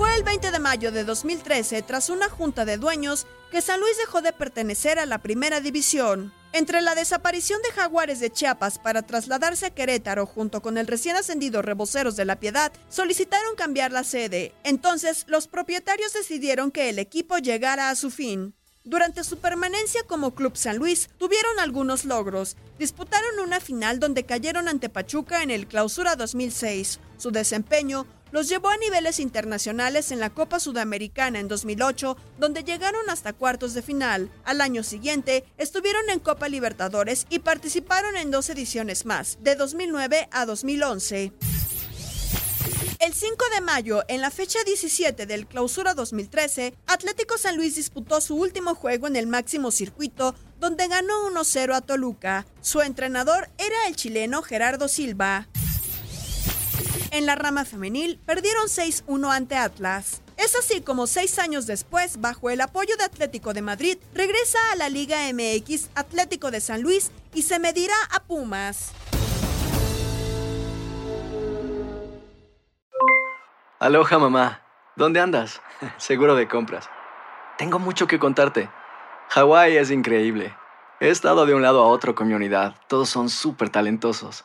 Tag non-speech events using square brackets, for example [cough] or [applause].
Fue el 20 de mayo de 2013, tras una junta de dueños, que San Luis dejó de pertenecer a la primera división. Entre la desaparición de Jaguares de Chiapas para trasladarse a Querétaro junto con el recién ascendido Reboceros de la Piedad, solicitaron cambiar la sede. Entonces, los propietarios decidieron que el equipo llegara a su fin. Durante su permanencia como Club San Luis, tuvieron algunos logros. Disputaron una final donde cayeron ante Pachuca en el Clausura 2006. Su desempeño los llevó a niveles internacionales en la Copa Sudamericana en 2008, donde llegaron hasta cuartos de final. Al año siguiente, estuvieron en Copa Libertadores y participaron en dos ediciones más, de 2009 a 2011. El 5 de mayo, en la fecha 17 del Clausura 2013, Atlético San Luis disputó su último juego en el máximo circuito, donde ganó 1-0 a Toluca. Su entrenador era el chileno Gerardo Silva. En la rama femenil, perdieron 6-1 ante Atlas. Es así como seis años después, bajo el apoyo de Atlético de Madrid, regresa a la Liga MX Atlético de San Luis y se medirá a Pumas. Aloha mamá. ¿Dónde andas? [laughs] Seguro de compras. Tengo mucho que contarte. Hawái es increíble. He estado de un lado a otro con mi unidad. Todos son súper talentosos.